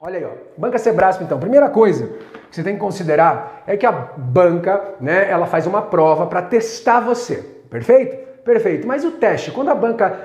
Olha aí, ó. Banca Sebrasp, então. Primeira coisa que você tem que considerar é que a banca, né, ela faz uma prova para testar você. Perfeito? Perfeito. Mas o teste, quando a banca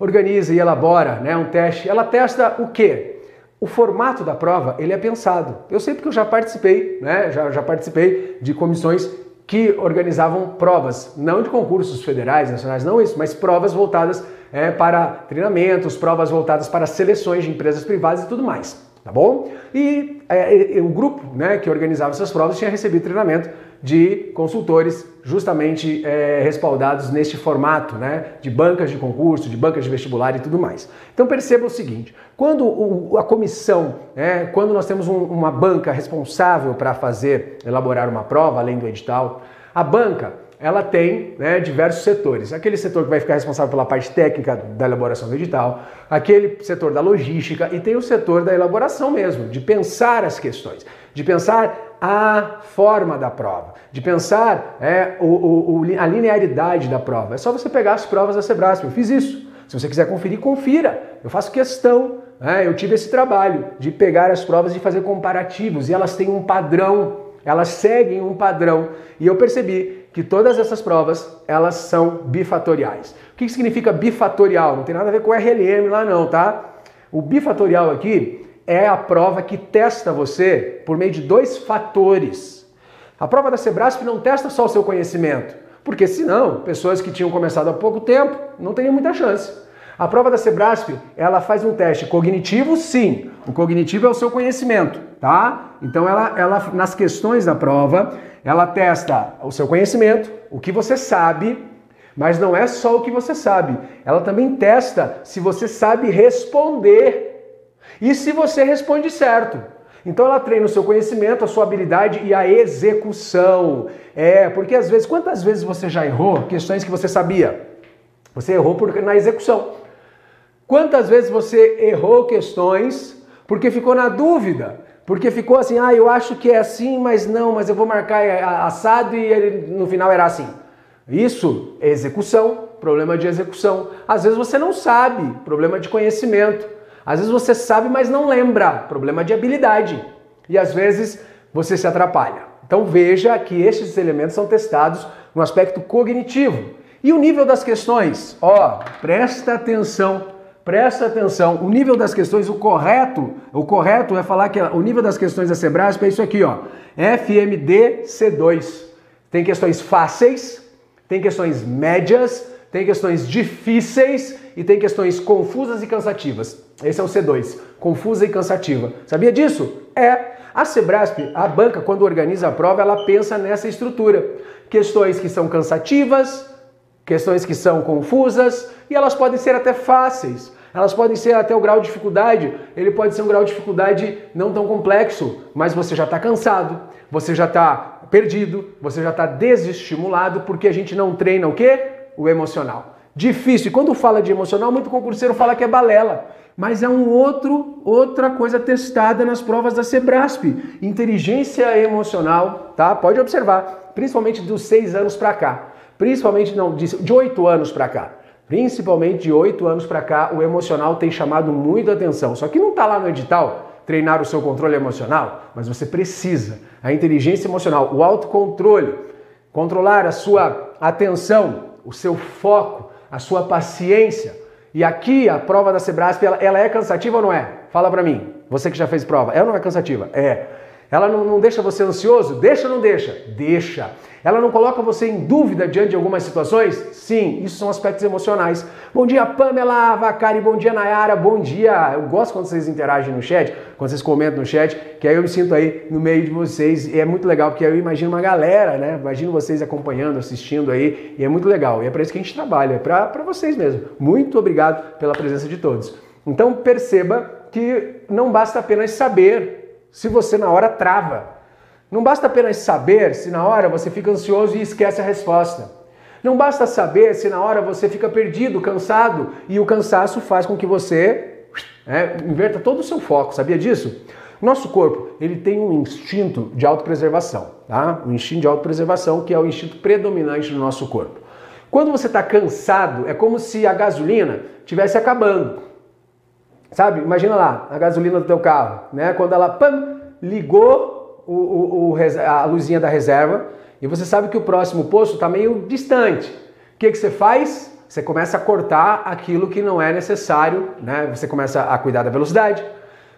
organiza e elabora, né, um teste, ela testa o quê? O formato da prova, ele é pensado. Eu sei porque eu já participei, né, já, já participei de comissões que organizavam provas, não de concursos federais, nacionais, não isso, mas provas voltadas é, para treinamentos, provas voltadas para seleções de empresas privadas e tudo mais tá bom? E é, o grupo né, que organizava essas provas tinha recebido treinamento de consultores justamente é, respaldados neste formato né, de bancas de concurso, de bancas de vestibular e tudo mais. Então perceba o seguinte, quando o, a comissão, né, quando nós temos um, uma banca responsável para fazer, elaborar uma prova, além do edital, a banca ela tem né, diversos setores. Aquele setor que vai ficar responsável pela parte técnica da elaboração do edital, aquele setor da logística e tem o setor da elaboração mesmo, de pensar as questões, de pensar a forma da prova, de pensar é, o, o, a linearidade da prova. É só você pegar as provas da Sebrasp. Eu fiz isso. Se você quiser conferir, confira. Eu faço questão. Né? Eu tive esse trabalho de pegar as provas e fazer comparativos e elas têm um padrão, elas seguem um padrão. E eu percebi que todas essas provas elas são bifatoriais. O que significa bifatorial? Não tem nada a ver com RLM lá não, tá? O bifatorial aqui é a prova que testa você por meio de dois fatores. A prova da Sebrasp não testa só o seu conhecimento, porque senão pessoas que tinham começado há pouco tempo não teriam muita chance. A prova da Sebrasp, ela faz um teste cognitivo, sim. O cognitivo é o seu conhecimento, tá? Então ela, ela nas questões da prova, ela testa o seu conhecimento, o que você sabe, mas não é só o que você sabe. Ela também testa se você sabe responder e se você responde certo. Então ela treina o seu conhecimento, a sua habilidade e a execução. É, porque às vezes, quantas vezes você já errou questões que você sabia? Você errou por, na execução. Quantas vezes você errou questões porque ficou na dúvida? Porque ficou assim, ah, eu acho que é assim, mas não, mas eu vou marcar assado e ele, no final era assim. Isso é execução, problema de execução. Às vezes você não sabe, problema de conhecimento. Às vezes você sabe, mas não lembra, problema de habilidade. E às vezes você se atrapalha. Então veja que estes elementos são testados no aspecto cognitivo. E o nível das questões? Ó, presta atenção Presta atenção, o nível das questões, o correto, o correto é falar que o nível das questões da Sebrasp é isso aqui, ó. FMD C2. Tem questões fáceis, tem questões médias, tem questões difíceis e tem questões confusas e cansativas. Esse é o C2, confusa e cansativa. Sabia disso? É. A Sebrasp, a banca, quando organiza a prova, ela pensa nessa estrutura. Questões que são cansativas, questões que são confusas e elas podem ser até fáceis. Elas podem ser até o grau de dificuldade, ele pode ser um grau de dificuldade não tão complexo, mas você já está cansado, você já está perdido, você já está desestimulado porque a gente não treina o quê? O emocional. Difícil. E quando fala de emocional, muito concurseiro fala que é balela. Mas é um outro, outra coisa testada nas provas da Sebrasp. Inteligência emocional, tá? Pode observar, principalmente dos seis anos para cá. Principalmente, não, de oito anos para cá. Principalmente de oito anos para cá, o emocional tem chamado muito atenção. Só que não está lá no edital treinar o seu controle emocional, mas você precisa. A inteligência emocional, o autocontrole, controlar a sua atenção, o seu foco, a sua paciência. E aqui a prova da Sebrasp, ela, ela é cansativa ou não é? Fala para mim, você que já fez prova, é ou não é cansativa? É. Ela não, não deixa você ansioso? Deixa ou não deixa? Deixa. Ela não coloca você em dúvida diante de algumas situações? Sim, isso são aspectos emocionais. Bom dia, Pamela Vacari, bom dia, Nayara, bom dia. Eu gosto quando vocês interagem no chat, quando vocês comentam no chat, que aí eu me sinto aí no meio de vocês e é muito legal, porque eu imagino uma galera, né? Imagino vocês acompanhando, assistindo aí e é muito legal. E é para isso que a gente trabalha, é para vocês mesmo. Muito obrigado pela presença de todos. Então perceba que não basta apenas saber se você na hora trava. Não basta apenas saber se na hora você fica ansioso e esquece a resposta. Não basta saber se na hora você fica perdido, cansado e o cansaço faz com que você é, inverta todo o seu foco. Sabia disso? Nosso corpo ele tem um instinto de autopreservação, tá? Um instinto de autopreservação que é o instinto predominante do nosso corpo. Quando você está cansado, é como se a gasolina estivesse acabando. Sabe? Imagina lá, a gasolina do teu carro, né? Quando ela pam, ligou o, o, o, a luzinha da reserva e você sabe que o próximo posto está meio distante. O que, que você faz? Você começa a cortar aquilo que não é necessário, né? Você começa a cuidar da velocidade,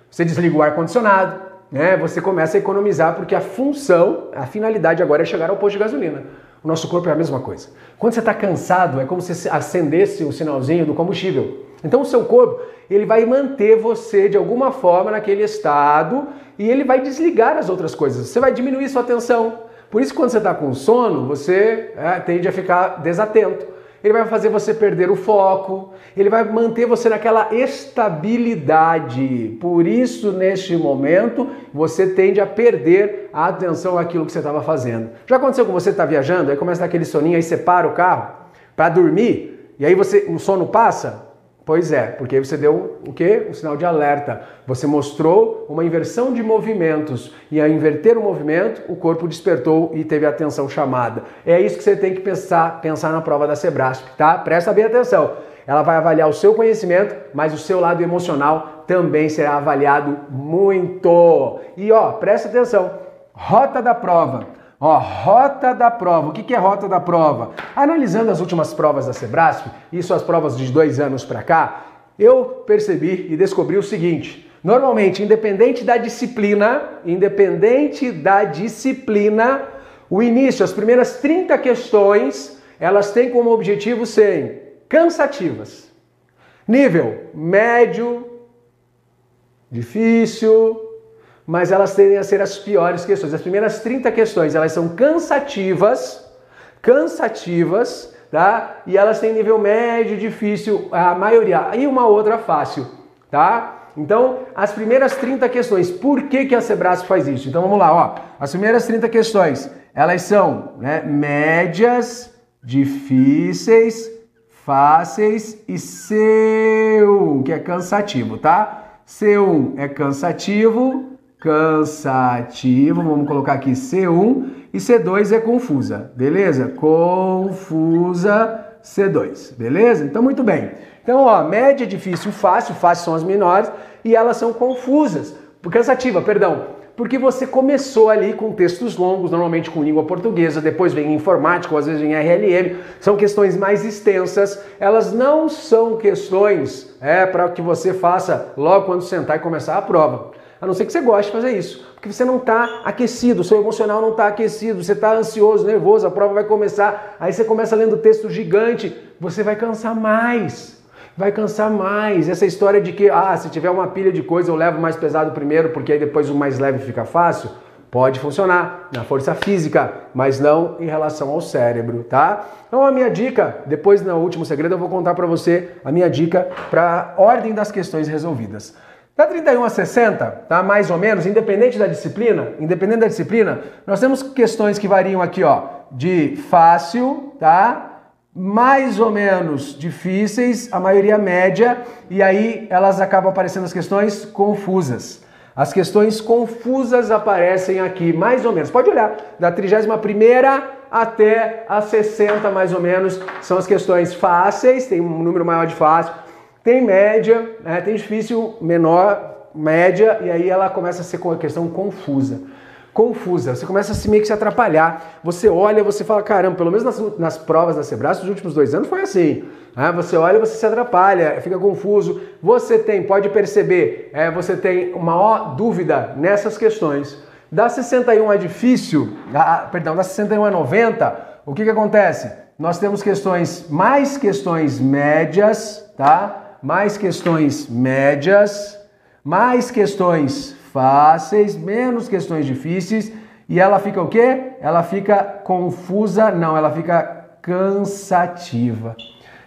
você desliga o ar-condicionado, né? Você começa a economizar porque a função, a finalidade agora é chegar ao posto de gasolina. O nosso corpo é a mesma coisa. Quando você está cansado, é como se acendesse o sinalzinho do combustível. Então o seu corpo, ele vai manter você de alguma forma naquele estado e ele vai desligar as outras coisas. Você vai diminuir sua atenção. Por isso, quando você está com sono, você é, tende a ficar desatento ele vai fazer você perder o foco, ele vai manter você naquela estabilidade. Por isso, neste momento, você tende a perder a atenção àquilo que você estava fazendo. Já aconteceu com você estar tá viajando, aí começa aquele soninho, aí você para o carro para dormir, e aí você o sono passa? Pois é, porque você deu o quê? Um sinal de alerta. Você mostrou uma inversão de movimentos e ao inverter o movimento, o corpo despertou e teve a atenção chamada. É isso que você tem que pensar, pensar na prova da Sebrasp, tá? Presta bem atenção. Ela vai avaliar o seu conhecimento, mas o seu lado emocional também será avaliado muito. E ó, presta atenção. Rota da prova. Ó, rota da prova. O que é rota da prova? Analisando as últimas provas da Sebrasp, isso as provas de dois anos para cá, eu percebi e descobri o seguinte: normalmente, independente da disciplina, independente da disciplina, o início, as primeiras 30 questões, elas têm como objetivo serem cansativas. Nível médio, difícil, mas elas tendem a ser as piores questões. As primeiras 30 questões, elas são cansativas, cansativas, tá? E elas têm nível médio, difícil, a maioria, e uma outra fácil, tá? Então, as primeiras 30 questões, por que, que a Sebrasp faz isso? Então vamos lá, ó. As primeiras 30 questões, elas são né, médias, difíceis, fáceis e C1, que é cansativo, tá? C1 é cansativo, cansativo, vamos colocar aqui C1 e C2 é confusa, beleza? Confusa C2, beleza? Então muito bem. Então, ó, média, difícil, fácil, fácil são as menores e elas são confusas, cansativa, perdão. Porque você começou ali com textos longos, normalmente com língua portuguesa, depois vem informática, ou às vezes vem RLM, são questões mais extensas. Elas não são questões é, para que você faça logo quando sentar e começar a prova. A não ser que você goste de fazer isso. Porque você não está aquecido, seu emocional não está aquecido, você está ansioso, nervoso, a prova vai começar, aí você começa lendo texto gigante, você vai cansar mais. Vai cansar mais. Essa história de que, ah, se tiver uma pilha de coisa, eu levo mais pesado primeiro, porque aí depois o mais leve fica fácil. Pode funcionar na força física, mas não em relação ao cérebro, tá? Então a minha dica, depois no último segredo eu vou contar para você a minha dica para ordem das questões resolvidas. Da 31 a 60, tá? Mais ou menos, independente da disciplina, independente da disciplina, nós temos questões que variam aqui, ó, de fácil, tá? Mais ou menos difíceis, a maioria média, e aí elas acabam aparecendo as questões confusas. As questões confusas aparecem aqui, mais ou menos. Pode olhar, da 31 até a 60, mais ou menos, são as questões fáceis, tem um número maior de fácil tem média, né? tem difícil menor, média, e aí ela começa a ser uma questão confusa. Confusa, você começa a se meio que se atrapalhar. Você olha, você fala, caramba, pelo menos nas, nas provas da Sebrae, nos últimos dois anos foi assim. Né? Você olha, você se atrapalha, fica confuso. Você tem, pode perceber, é, você tem maior dúvida nessas questões. Da 61 é difícil, da, perdão, da 61 a 90, o que, que acontece? Nós temos questões, mais questões médias, tá? Mais questões médias, mais questões fáceis, menos questões difíceis, e ela fica o quê? Ela fica confusa, não, ela fica cansativa.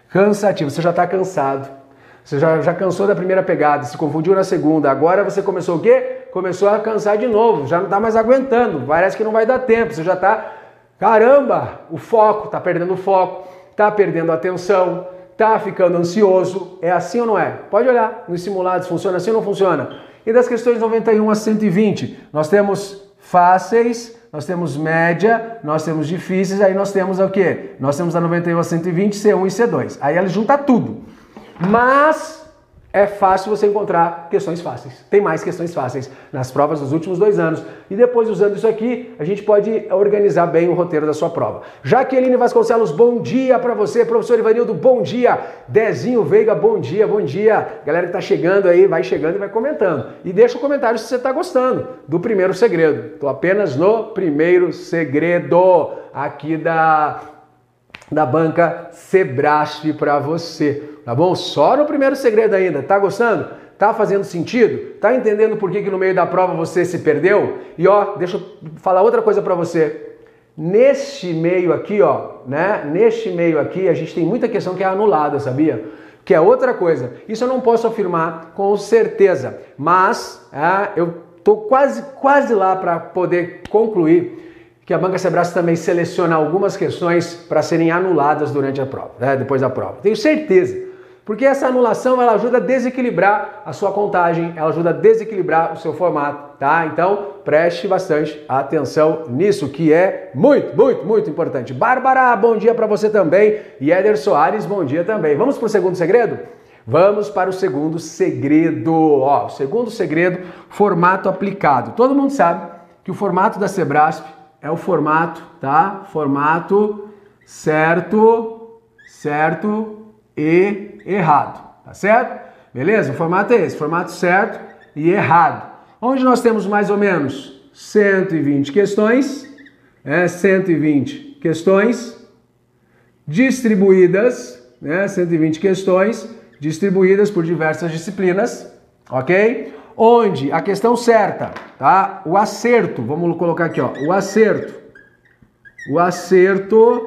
Cansativa, você já está cansado. Você já, já cansou da primeira pegada, se confundiu na segunda. Agora você começou o quê? Começou a cansar de novo, já não está mais aguentando. Parece que não vai dar tempo. Você já está, caramba, o foco, está perdendo o foco, está perdendo a atenção, Tá ficando ansioso? É assim ou não é? Pode olhar nos simulados, funciona assim ou não funciona? E das questões 91 a 120, nós temos fáceis, nós temos média, nós temos difíceis, aí nós temos o quê? Nós temos a 91 a 120, C1 e C2. Aí ela junta tudo. Mas é fácil você encontrar questões fáceis. Tem mais questões fáceis nas provas dos últimos dois anos. E depois, usando isso aqui, a gente pode organizar bem o roteiro da sua prova. Jaqueline Vasconcelos, bom dia para você. Professor Ivanildo, bom dia. Dezinho Veiga, bom dia, bom dia. Galera que tá chegando aí, vai chegando e vai comentando. E deixa o um comentário se você tá gostando do primeiro segredo. Tô apenas no primeiro segredo aqui da, da banca Sebrasp para você tá bom? Só no primeiro segredo ainda. Tá gostando? Tá fazendo sentido? Tá entendendo por que, que no meio da prova você se perdeu? E ó, deixa eu falar outra coisa para você. Neste meio aqui, ó, né? Neste meio aqui, a gente tem muita questão que é anulada, sabia? Que é outra coisa. Isso eu não posso afirmar com certeza, mas é, eu tô quase, quase lá para poder concluir que a Banca Sebrae também seleciona algumas questões para serem anuladas durante a prova, né? depois da prova. Tenho certeza. Porque essa anulação ela ajuda a desequilibrar a sua contagem, ela ajuda a desequilibrar o seu formato, tá? Então preste bastante atenção nisso, que é muito, muito, muito importante. Bárbara, bom dia para você também. E Éder Soares, bom dia também. Vamos para o segundo segredo? Vamos para o segundo segredo. Ó, o segundo segredo, formato aplicado. Todo mundo sabe que o formato da Sebrasp é o formato, tá? Formato certo, certo, e errado, tá certo? Beleza? O formato é esse, formato certo e errado. Onde nós temos mais ou menos 120 questões, é, 120 questões distribuídas, né, 120 questões distribuídas por diversas disciplinas, ok? Onde a questão certa, tá? O acerto, vamos colocar aqui, ó, o acerto. O acerto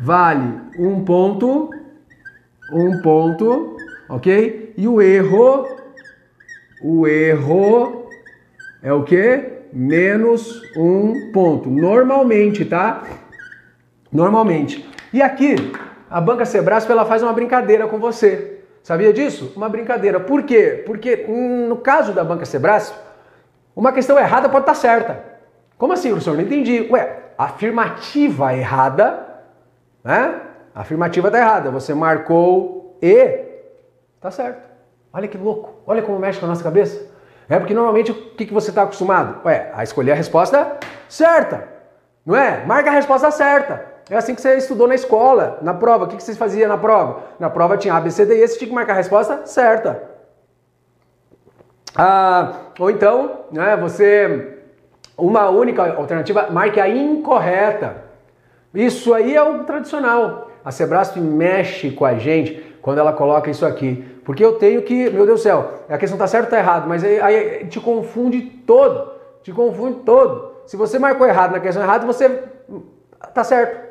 vale um ponto um ponto, ok? E o erro, o erro é o que? Menos um ponto. Normalmente, tá? Normalmente. E aqui, a Banca Sebrasp, ela faz uma brincadeira com você. Sabia disso? Uma brincadeira. Por quê? Porque hum, no caso da Banca Sebrasp, uma questão errada pode estar certa. Como assim, professor? Não entendi. Ué, afirmativa errada, né? Afirmativa está errada. Você marcou e tá certo. Olha que louco. Olha como mexe com a nossa cabeça. É porque normalmente o que, que você está acostumado? Ué, a escolher a resposta certa. Não é? Marca a resposta certa. É assim que você estudou na escola, na prova. O que, que você fazia na prova? Na prova tinha A, B, C, D, E, você tinha que marcar a resposta certa. Ah, ou então, né, você, uma única alternativa, marque a incorreta. Isso aí é o tradicional. A Sebrasp mexe com a gente quando ela coloca isso aqui. Porque eu tenho que, meu Deus do céu, a questão tá certa ou tá errado, mas aí, aí te confunde todo. Te confunde todo. Se você marcou errado na questão errada, você tá certo.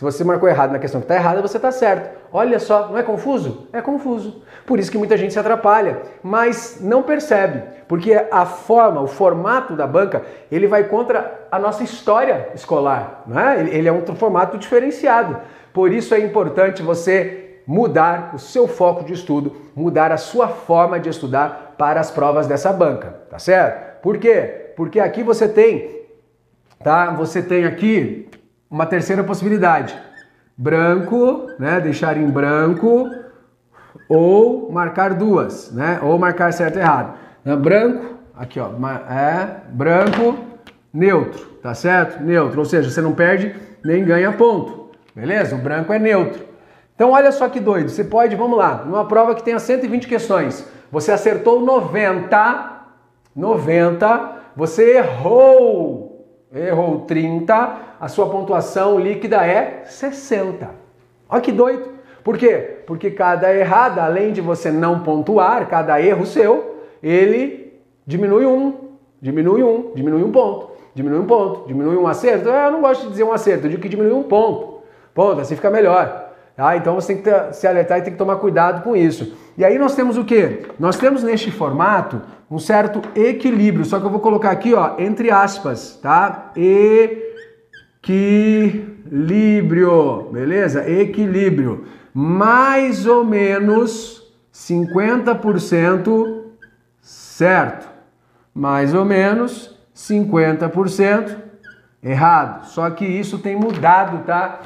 Se você marcou errado na questão que está errada, você está certo. Olha só, não é confuso? É confuso. Por isso que muita gente se atrapalha, mas não percebe, porque a forma, o formato da banca, ele vai contra a nossa história escolar, não é? Ele é um formato diferenciado. Por isso é importante você mudar o seu foco de estudo, mudar a sua forma de estudar para as provas dessa banca, tá certo? Por quê? Porque aqui você tem, tá? Você tem aqui uma terceira possibilidade. Branco, né? Deixar em branco ou marcar duas, né? Ou marcar certo e errado. Branco, aqui ó, é branco, neutro, tá certo? Neutro, ou seja, você não perde nem ganha ponto. Beleza? O branco é neutro. Então olha só que doido. Você pode, vamos lá, numa prova que tenha 120 questões, você acertou 90, 90, você errou, errou 30, a sua pontuação líquida é 60. Olha que doido. Por quê? Porque cada errada, além de você não pontuar, cada erro seu, ele diminui um, diminui um, diminui um ponto, diminui um ponto, diminui um acerto. Eu não gosto de dizer um acerto, eu digo que diminui um ponto. Ponto, assim fica melhor. Tá? Então você tem que se alertar e tem que tomar cuidado com isso. E aí nós temos o que? Nós temos neste formato um certo equilíbrio, só que eu vou colocar aqui, ó, entre aspas, tá? Equilíbrio, beleza? Equilíbrio. Mais ou menos 50% certo. Mais ou menos 50% errado. Só que isso tem mudado, tá?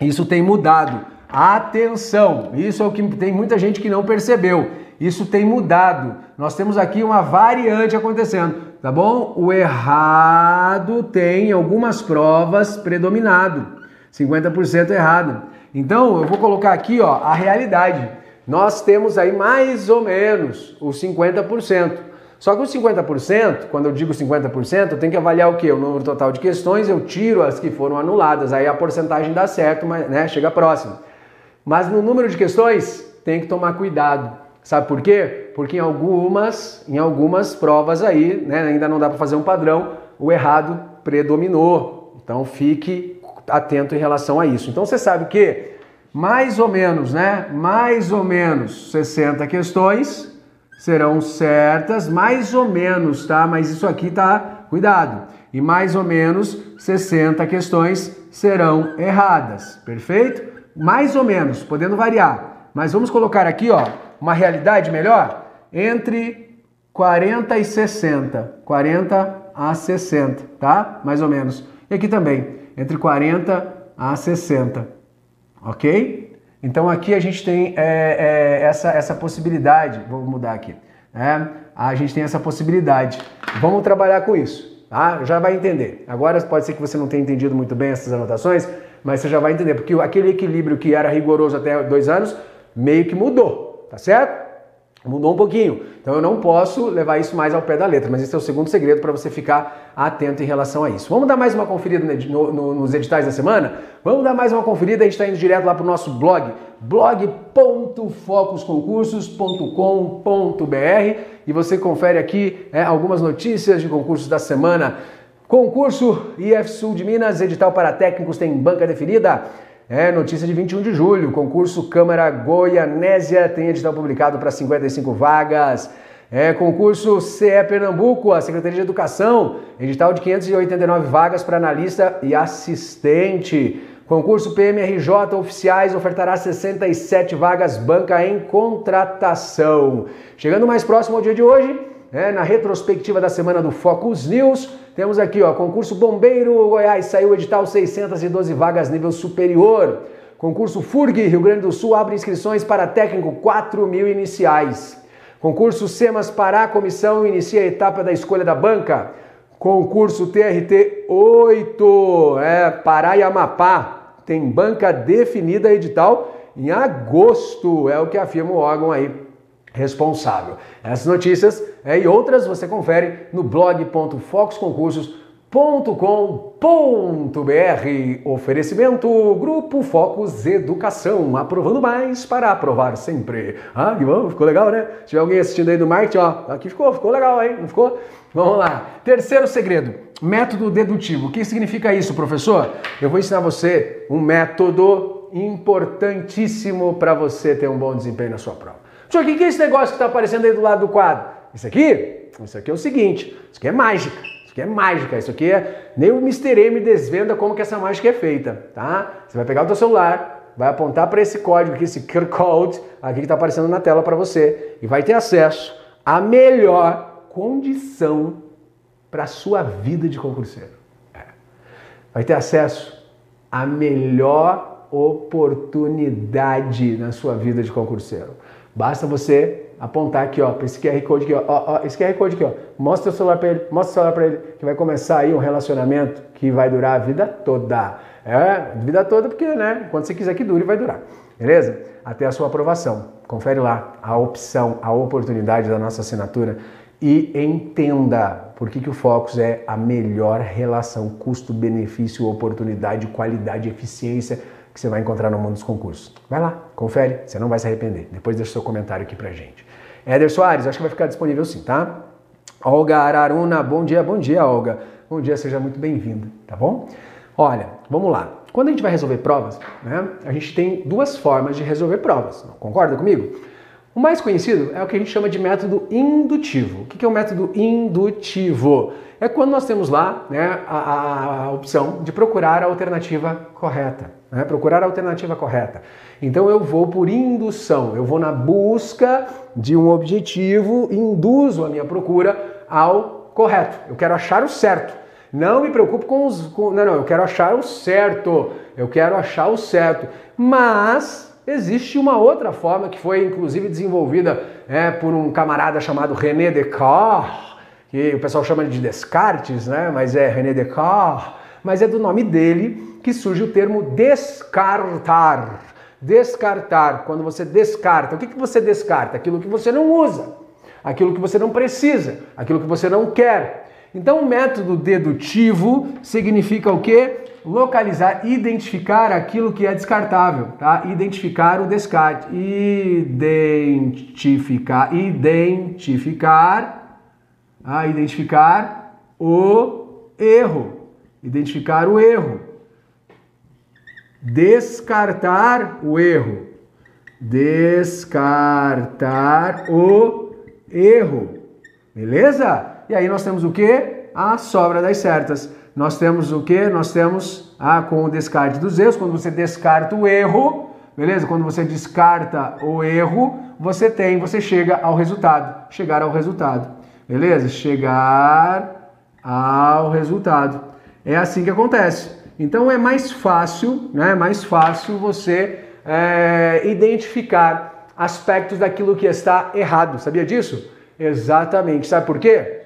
Isso tem mudado. Atenção, isso é o que tem muita gente que não percebeu. Isso tem mudado. Nós temos aqui uma variante acontecendo, tá bom? O errado tem algumas provas predominado. 50% errado. Então, eu vou colocar aqui, ó, a realidade. Nós temos aí mais ou menos os 50%. Só que os 50%, quando eu digo 50%, eu tenho que avaliar o quê? O número total de questões, eu tiro as que foram anuladas, aí a porcentagem dá certo, mas né, chega próximo. Mas no número de questões, tem que tomar cuidado. Sabe por quê? Porque em algumas, em algumas provas aí, né, ainda não dá para fazer um padrão, o errado predominou. Então fique atento em relação a isso. Então você sabe que mais ou menos, né? Mais ou menos 60 questões serão certas, mais ou menos, tá? Mas isso aqui tá, cuidado. E mais ou menos 60 questões serão erradas, perfeito? Mais ou menos, podendo variar. Mas vamos colocar aqui, ó, uma realidade melhor entre 40 e 60, 40 a 60, tá? Mais ou menos. E aqui também, entre 40 a 60, ok? Então aqui a gente tem é, é, essa, essa possibilidade, vou mudar aqui, né? a gente tem essa possibilidade. Vamos trabalhar com isso, tá? Já vai entender. Agora pode ser que você não tenha entendido muito bem essas anotações, mas você já vai entender, porque aquele equilíbrio que era rigoroso até dois anos, meio que mudou, tá certo? Mudou um pouquinho. Então eu não posso levar isso mais ao pé da letra, mas esse é o segundo segredo para você ficar atento em relação a isso. Vamos dar mais uma conferida no, no, nos editais da semana? Vamos dar mais uma conferida, a gente está indo direto lá para o nosso blog, blog.focusconcursos.com.br e você confere aqui é, algumas notícias de concursos da semana. Concurso IF Sul de Minas, edital para técnicos tem banca definida. É, notícia de 21 de julho, concurso Câmara Goianésia tem edital publicado para 55 vagas. É, concurso CE Pernambuco, a Secretaria de Educação, edital de 589 vagas para analista e assistente. Concurso PMRJ Oficiais ofertará 67 vagas banca em contratação. Chegando mais próximo ao dia de hoje, é, na retrospectiva da semana do Focus News, temos aqui, ó, concurso Bombeiro Goiás, saiu edital 612 vagas nível superior. Concurso FURG, Rio Grande do Sul, abre inscrições para técnico 4 mil iniciais. Concurso SEMAS Pará, comissão inicia a etapa da escolha da banca. Concurso TRT 8, é, Pará e Amapá, tem banca definida edital em agosto, é o que afirma o órgão aí responsável. Essas notícias é, e outras você confere no blog.foxconcursos.com.br. Oferecimento Grupo Focus Educação, aprovando mais para aprovar sempre. Ah, que bom, ficou legal, né? Se tiver alguém assistindo aí do marketing, ó, aqui ficou, ficou legal, hein? Não ficou? Vamos lá. Terceiro segredo, método dedutivo. O que significa isso, professor? Eu vou ensinar você um método importantíssimo para você ter um bom desempenho na sua prova. Senhor, o que é esse negócio que está aparecendo aí do lado do quadro? Isso aqui? Isso aqui é o seguinte, isso aqui é mágica. Isso aqui é mágica, isso aqui é... Nem o Mr. M desvenda como que essa mágica é feita, tá? Você vai pegar o teu celular, vai apontar para esse código aqui, esse QR Code, aqui que está aparecendo na tela para você, e vai ter acesso à melhor condição para a sua vida de concurseiro. É. Vai ter acesso à melhor oportunidade na sua vida de concurseiro. Basta você apontar aqui, ó, para esse QR Code aqui, ó, ó, ó, esse QR Code aqui, ó. Mostra o celular para ele, mostra o celular para ele, que vai começar aí um relacionamento que vai durar a vida toda. É, vida toda porque, né, quando você quiser que dure, vai durar. Beleza? Até a sua aprovação. Confere lá a opção, a oportunidade da nossa assinatura e entenda por que, que o Focus é a melhor relação custo-benefício, oportunidade, qualidade, eficiência que você vai encontrar no mundo dos concursos. Vai lá, confere, você não vai se arrepender. Depois deixa seu comentário aqui pra gente. Éder Soares, acho que vai ficar disponível sim, tá? Olga Araruna, bom dia, bom dia, Olga. Bom dia, seja muito bem-vinda, tá bom? Olha, vamos lá. Quando a gente vai resolver provas, né, a gente tem duas formas de resolver provas. Concorda comigo? O mais conhecido é o que a gente chama de método indutivo. O que é o método indutivo? É quando nós temos lá né, a, a opção de procurar a alternativa correta. Né? Procurar a alternativa correta. Então eu vou por indução, eu vou na busca de um objetivo, induzo a minha procura ao correto. Eu quero achar o certo. Não me preocupo com os. Com, não, não, eu quero achar o certo. Eu quero achar o certo. Mas existe uma outra forma que foi inclusive desenvolvida é, por um camarada chamado René Descartes, que o pessoal chama de Descartes, né? Mas é René Descartes. Mas é do nome dele que surge o termo descartar. Descartar, quando você descarta, o que, que você descarta? Aquilo que você não usa, aquilo que você não precisa, aquilo que você não quer. Então, o método dedutivo significa o quê? Localizar, identificar aquilo que é descartável, tá? Identificar o descarte. Identificar, identificar, ah, identificar o erro. Identificar o erro. Descartar o erro. Descartar o erro. Beleza? E aí nós temos o que? A sobra das certas. Nós temos o que? Nós temos ah, com o descarte dos erros. Quando você descarta o erro, beleza? Quando você descarta o erro, você tem, você chega ao resultado. Chegar ao resultado. Beleza? Chegar ao resultado. É assim que acontece. Então é mais fácil, né? É mais fácil você é, identificar aspectos daquilo que está errado. Sabia disso? Exatamente. Sabe por quê?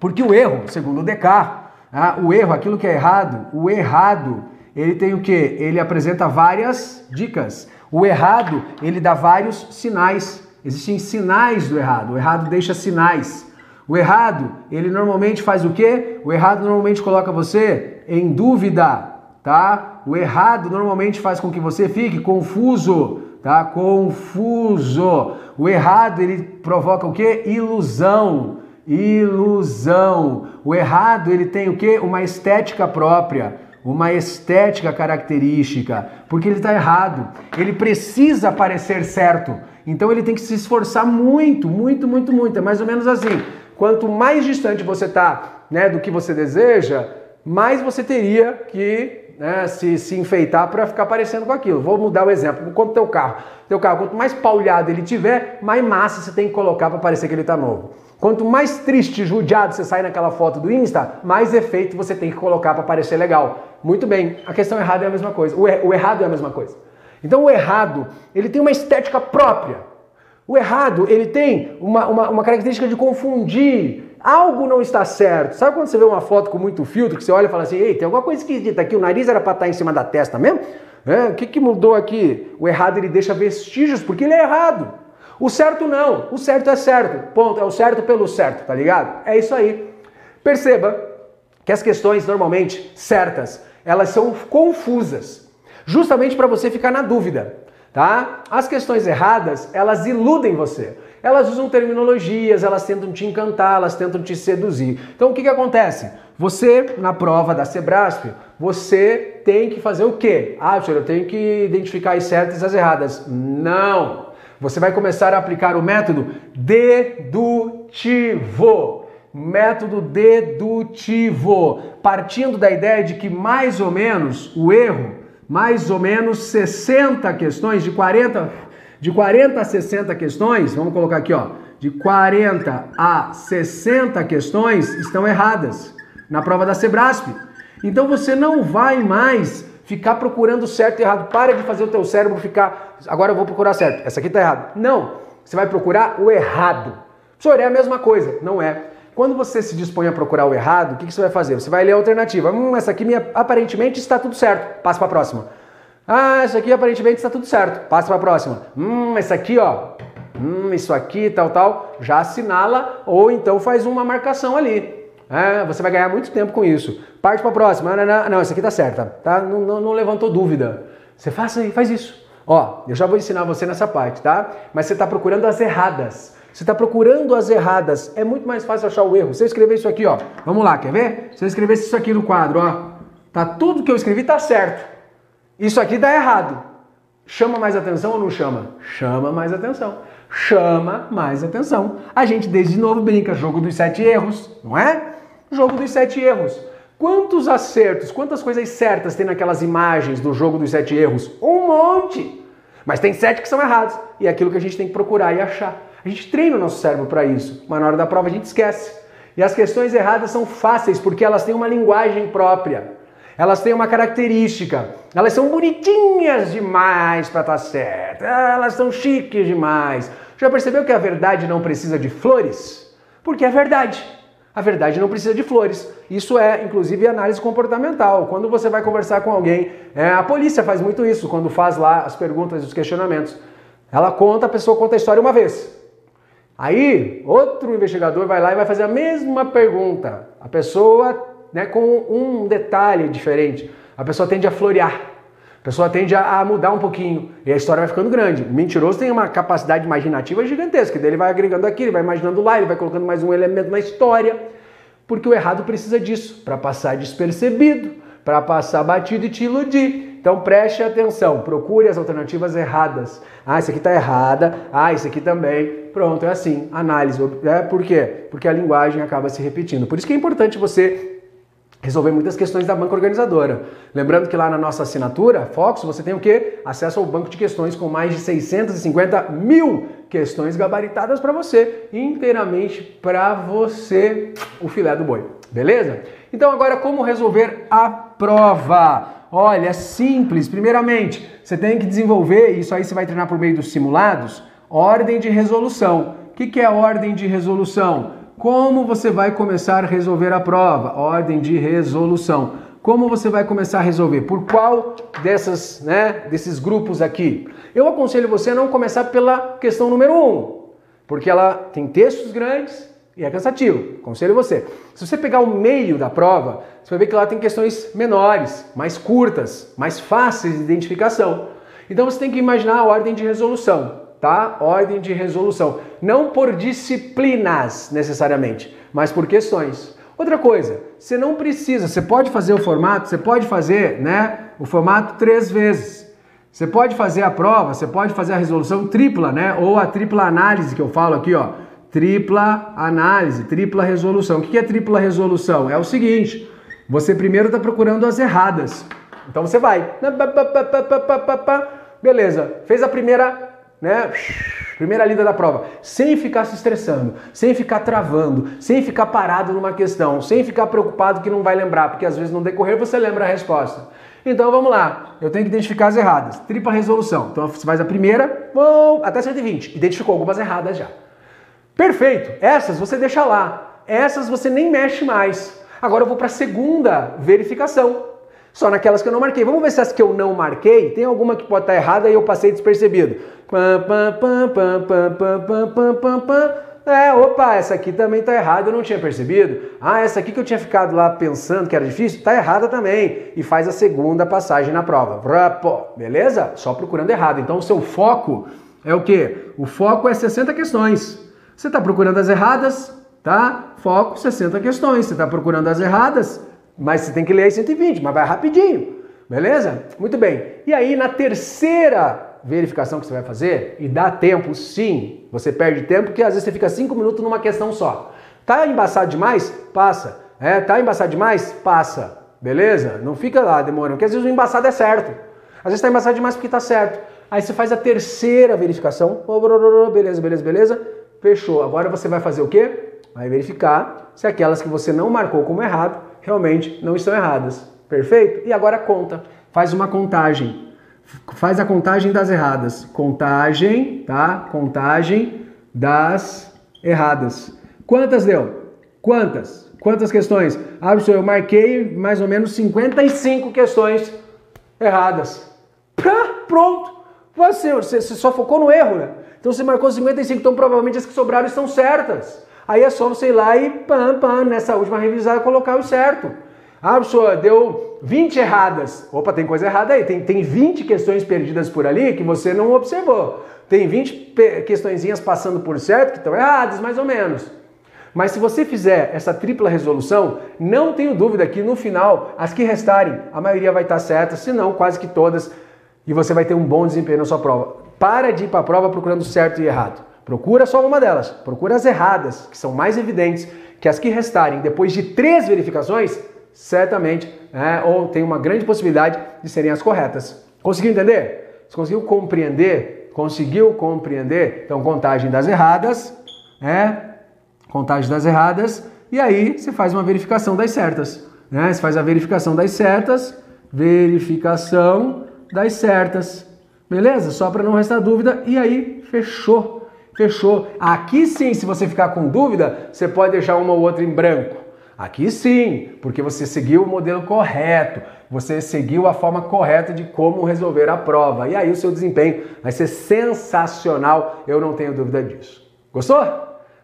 Porque o erro, segundo Descartes, ah, o erro, aquilo que é errado, o errado, ele tem o que? Ele apresenta várias dicas. O errado, ele dá vários sinais. Existem sinais do errado. O errado deixa sinais. O errado, ele normalmente faz o quê? O errado normalmente coloca você em dúvida, tá? O errado normalmente faz com que você fique confuso, tá? Confuso. O errado, ele provoca o quê? Ilusão ilusão. O errado, ele tem o quê? Uma estética própria, uma estética característica, porque ele está errado. Ele precisa parecer certo. Então ele tem que se esforçar muito, muito, muito, muito. É mais ou menos assim. Quanto mais distante você está né, do que você deseja, mais você teria que né, se, se enfeitar para ficar parecendo com aquilo. Vou mudar o exemplo. Quanto teu carro, teu carro, quanto mais paulhado ele tiver, mais massa você tem que colocar para parecer que ele está novo. Quanto mais triste, judiado você sai naquela foto do Insta, mais efeito você tem que colocar para parecer legal. Muito bem, a questão errada é a mesma coisa. O, er o errado é a mesma coisa. Então o errado, ele tem uma estética própria. O errado, ele tem uma, uma, uma característica de confundir. Algo não está certo. Sabe quando você vê uma foto com muito filtro, que você olha e fala assim, ei, tem alguma coisa esquisita aqui, o nariz era para estar em cima da testa mesmo? É, o que, que mudou aqui? O errado, ele deixa vestígios, porque ele é errado. O certo não, o certo é certo, ponto, é o certo pelo certo, tá ligado? É isso aí. Perceba que as questões normalmente certas, elas são confusas, justamente para você ficar na dúvida, tá? As questões erradas, elas iludem você. Elas usam terminologias, elas tentam te encantar, elas tentam te seduzir. Então o que que acontece? Você, na prova da Sebrasp, você tem que fazer o quê? Ah, senhor, eu tenho que identificar as certas e as erradas. Não! Você vai começar a aplicar o método dedutivo. Método dedutivo, partindo da ideia de que mais ou menos o erro, mais ou menos 60 questões, de 40, de 40 a 60 questões, vamos colocar aqui, ó, de 40 a 60 questões estão erradas na prova da Sebrasp. Então você não vai mais ficar procurando certo e errado. Para de fazer o teu cérebro ficar, agora eu vou procurar certo, essa aqui está errado. Não, você vai procurar o errado. Senhor, é a mesma coisa. Não é. Quando você se dispõe a procurar o errado, o que, que você vai fazer? Você vai ler a alternativa. Hum, essa aqui aparentemente está tudo certo. Passa para a próxima. Ah, essa aqui aparentemente está tudo certo. Passa para a próxima. Hum, essa aqui, ó. Hum, isso aqui, tal, tal. Já assinala ou então faz uma marcação ali. É, você vai ganhar muito tempo com isso. Parte para a próxima. Não, não, não, isso aqui tá certa. Tá? Não, não, não levantou dúvida. Você faça aí, faz isso. Ó, eu já vou ensinar você nessa parte, tá? Mas você está procurando as erradas. Você está procurando as erradas. É muito mais fácil achar o erro. Se eu escrever isso aqui, ó. Vamos lá, quer ver? Se eu escrevesse isso aqui no quadro, ó. Tá tudo que eu escrevi tá certo. Isso aqui dá errado. Chama mais atenção ou não chama? Chama mais atenção. Chama mais atenção. A gente desde novo brinca jogo dos sete erros, não é? Jogo dos sete erros. Quantos acertos, quantas coisas certas tem naquelas imagens do jogo dos sete erros? Um monte! Mas tem sete que são errados. E é aquilo que a gente tem que procurar e achar. A gente treina o nosso cérebro para isso, mas na hora da prova a gente esquece. E as questões erradas são fáceis porque elas têm uma linguagem própria. Elas têm uma característica. Elas são bonitinhas demais para estar tá certo. Elas são chiques demais. Já percebeu que a verdade não precisa de flores? Porque é verdade. A verdade não precisa de flores. Isso é, inclusive, análise comportamental. Quando você vai conversar com alguém, é, a polícia faz muito isso, quando faz lá as perguntas e os questionamentos. Ela conta, a pessoa conta a história uma vez. Aí, outro investigador vai lá e vai fazer a mesma pergunta. A pessoa, né, com um detalhe diferente. A pessoa tende a florear. A pessoa tende a, mudar um pouquinho e a história vai ficando grande. O mentiroso tem uma capacidade imaginativa gigantesca, ele vai agregando aqui, ele vai imaginando lá, ele vai colocando mais um elemento na história, porque o errado precisa disso, para passar despercebido, para passar batido e te iludir. Então preste atenção, procure as alternativas erradas. Ah, isso aqui está errada. Ah, isso aqui também. Pronto, é assim, análise. É, por quê? Porque a linguagem acaba se repetindo. Por isso que é importante você resolver muitas questões da banca organizadora. Lembrando que lá na nossa assinatura, Fox, você tem o quê? Acesso ao banco de questões com mais de 650 mil questões gabaritadas para você, inteiramente para você, o filé do boi. Beleza? Então agora como resolver a prova? Olha, é simples. Primeiramente, você tem que desenvolver, isso aí você vai treinar por meio dos simulados, ordem de resolução. O que, que é ordem de resolução? Como você vai começar a resolver a prova? Ordem de resolução. Como você vai começar a resolver? Por qual dessas, né, desses grupos aqui? Eu aconselho você a não começar pela questão número 1, um, porque ela tem textos grandes e é cansativo. Aconselho você. Se você pegar o meio da prova, você vai ver que lá tem questões menores, mais curtas, mais fáceis de identificação. Então você tem que imaginar a ordem de resolução, tá? Ordem de resolução. Não por disciplinas necessariamente, mas por questões. Outra coisa, você não precisa, você pode fazer o formato, você pode fazer, né, o formato três vezes. Você pode fazer a prova, você pode fazer a resolução tripla, né, ou a tripla análise que eu falo aqui, ó tripla análise, tripla resolução. O que é tripla resolução? É o seguinte: você primeiro está procurando as erradas. Então você vai. Beleza, fez a primeira, né? Primeira lida da prova, sem ficar se estressando, sem ficar travando, sem ficar parado numa questão, sem ficar preocupado que não vai lembrar, porque às vezes no decorrer você lembra a resposta. Então vamos lá, eu tenho que identificar as erradas. Tripla resolução. Então você faz a primeira, até 120. Identificou algumas erradas já. Perfeito. Essas você deixa lá. Essas você nem mexe mais. Agora eu vou para a segunda verificação. Só naquelas que eu não marquei. Vamos ver se as que eu não marquei, tem alguma que pode estar errada e eu passei despercebido. É, opa, essa aqui também tá errada, eu não tinha percebido. Ah, essa aqui que eu tinha ficado lá pensando que era difícil, tá errada também. E faz a segunda passagem na prova. Beleza? Só procurando errado. Então o seu foco é o quê? O foco é 60 questões. Você está procurando as erradas, tá? Foco 60 questões. Você está procurando as erradas, mas você tem que ler as 120, mas vai rapidinho. Beleza? Muito bem. E aí, na terceira verificação que você vai fazer, e dá tempo sim, você perde tempo, porque às vezes você fica 5 minutos numa questão só. Tá embaçado demais? Passa. É, tá embaçado demais? Passa. Beleza? Não fica lá demorando, porque às vezes o embaçado é certo. Às vezes está embaçado demais porque está certo. Aí você faz a terceira verificação. Beleza, beleza, beleza. Fechou. Agora você vai fazer o quê? Vai verificar se aquelas que você não marcou como errado realmente não estão erradas. Perfeito? E agora conta. Faz uma contagem. Faz a contagem das erradas. Contagem, tá? Contagem das erradas. Quantas deu? Quantas? Quantas questões? Ah, professor, eu marquei mais ou menos 55 questões erradas. Pronto! Você, você só focou no erro, né? Então você marcou 55, então provavelmente as que sobraram estão certas. Aí é só você ir lá e pam, pam, nessa última revisada colocar o certo. Ah, professor, deu 20 erradas. Opa, tem coisa errada aí. Tem, tem 20 questões perdidas por ali que você não observou. Tem 20 questõezinhas passando por certo que estão erradas, mais ou menos. Mas se você fizer essa tripla resolução, não tenho dúvida que no final, as que restarem, a maioria vai estar certa, se não, quase que todas, e você vai ter um bom desempenho na sua prova. Para de ir para a prova procurando certo e errado. Procura só uma delas. Procura as erradas, que são mais evidentes, que as que restarem depois de três verificações, certamente, é, ou tem uma grande possibilidade de serem as corretas. Conseguiu entender? Você conseguiu compreender? Conseguiu compreender? Então, contagem das erradas, é, contagem das erradas, e aí você faz uma verificação das certas. Né? Você faz a verificação das certas, verificação das certas. Beleza? Só para não restar dúvida. E aí, fechou. Fechou. Aqui sim, se você ficar com dúvida, você pode deixar uma ou outra em branco. Aqui sim, porque você seguiu o modelo correto, você seguiu a forma correta de como resolver a prova. E aí o seu desempenho vai ser sensacional, eu não tenho dúvida disso. Gostou?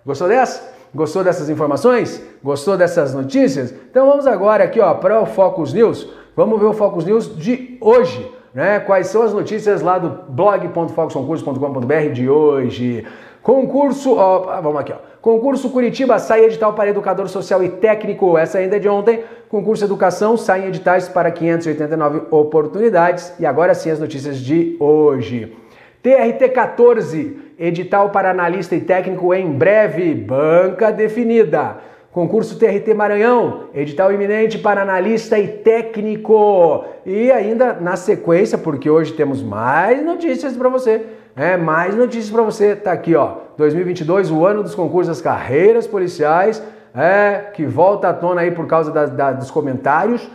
Gostou dessa? Gostou dessas informações? Gostou dessas notícias? Então vamos agora aqui ó, para o Focus News. Vamos ver o Focus News de hoje. Né? Quais são as notícias lá do blog.focusconcurso.com.br de hoje? Concurso, ó, vamos aqui, ó. Concurso Curitiba sai edital para educador social e técnico. Essa ainda é de ontem. Concurso Educação sai editais para 589 oportunidades. E agora sim as notícias de hoje. TRT 14, edital para analista e técnico em breve, banca definida. Concurso TRT Maranhão, edital iminente para analista e técnico. E ainda na sequência, porque hoje temos mais notícias para você. É, mais notícias para você. Tá aqui, ó. 2022, o ano dos concursos das carreiras policiais, é, que volta à tona aí por causa da, da, dos comentários.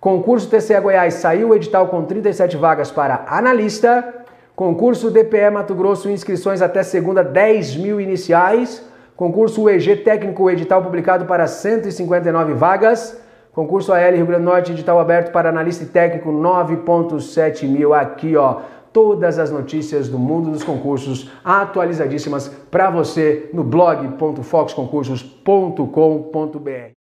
Concurso TCE Goiás saiu o edital com 37 vagas para analista. Concurso DPE Mato Grosso, inscrições até segunda, 10 mil iniciais. Concurso UEG técnico, edital publicado para 159 vagas. Concurso AL Rio Grande do Norte, edital aberto para analista e técnico, 9.7 mil. Aqui, ó, todas as notícias do mundo dos concursos atualizadíssimas para você no blog.foxconcursos.com.br.